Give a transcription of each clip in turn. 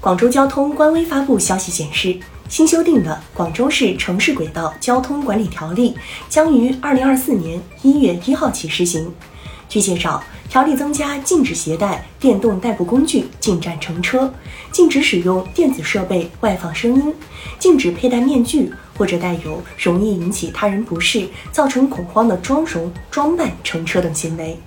广州交通官微发布消息显示，新修订的《广州市城市轨道交通管理条例》将于二零二四年一月一号起施行。据介绍，条例增加禁止携带电动代步工具进站乘车，禁止使用电子设备外放声音，禁止佩戴面具或者带有容易引起他人不适、造成恐慌的妆容装扮乘车等行为。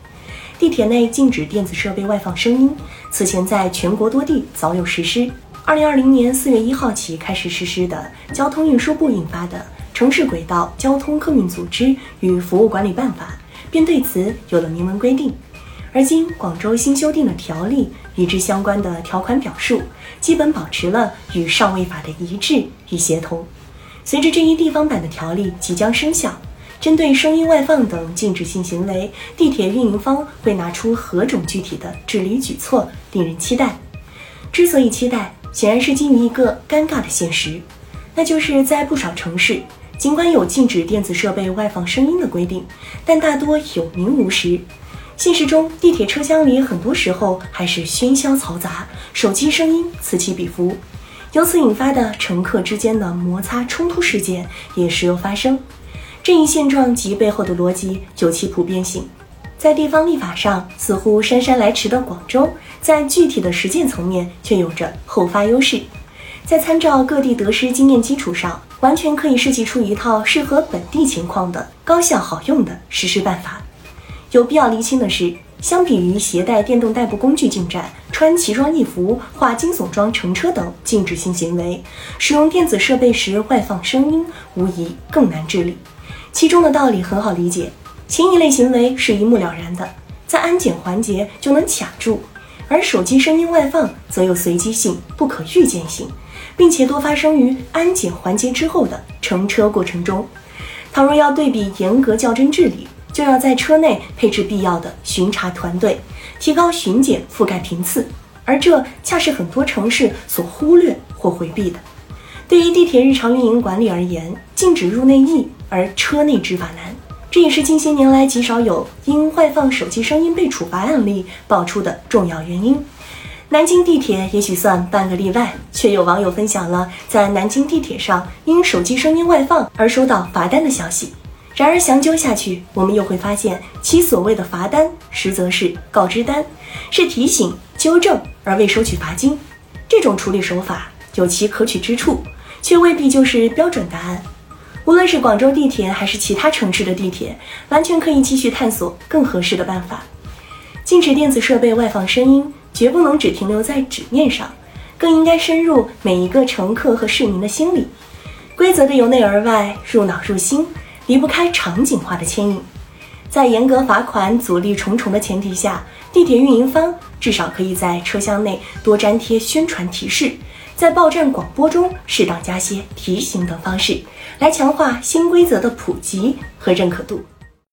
地铁内禁止电子设备外放声音，此前在全国多地早有实施。二零二零年四月一号起开始实施的交通运输部印发的《城市轨道交通客运组织与服务管理办法》便对此有了明文规定。而今广州新修订的条例与之相关的条款表述，基本保持了与上位法的一致与协同。随着这一地方版的条例即将生效。针对声音外放等禁止性行为，地铁运营方会拿出何种具体的治理举措，令人期待。之所以期待，显然是基于一个尴尬的现实，那就是在不少城市，尽管有禁止电子设备外放声音的规定，但大多有名无实。现实中，地铁车厢里很多时候还是喧嚣嘈杂，手机声音此起彼伏，由此引发的乘客之间的摩擦冲突事件也时有发生。这一现状及背后的逻辑有其普遍性，在地方立法上似乎姗姗来迟的广州，在具体的实践层面却有着后发优势。在参照各地得失经验基础上，完全可以设计出一套适合本地情况的高效好用的实施办法。有必要厘清的是，相比于携带电动代步工具进站、穿奇装异服、化惊悚妆乘车等禁止性行为，使用电子设备时外放声音，无疑更难治理。其中的道理很好理解，前一类行为是一目了然的，在安检环节就能卡住；而手机声音外放则有随机性、不可预见性，并且多发生于安检环节之后的乘车过程中。倘若要对比严格较真治理，就要在车内配置必要的巡查团队，提高巡检覆盖频次，而这恰是很多城市所忽略或回避的。对于地铁日常运营管理而言，禁止入内易，而车内执法难，这也是近些年来极少有因外放手机声音被处罚案例爆出的重要原因。南京地铁也许算半个例外，却有网友分享了在南京地铁上因手机声音外放而收到罚单的消息。然而详究下去，我们又会发现，其所谓的罚单，实则是告知单，是提醒、纠正而未收取罚金。这种处理手法有其可取之处。却未必就是标准答案。无论是广州地铁还是其他城市的地铁，完全可以继续探索更合适的办法。禁止电子设备外放声音，绝不能只停留在纸面上，更应该深入每一个乘客和市民的心里。规则的由内而外、入脑入心，离不开场景化的牵引。在严格罚款、阻力重重的前提下，地铁运营方至少可以在车厢内多粘贴宣传提示。在报站广播中适当加些提醒等方式，来强化新规则的普及和认可度。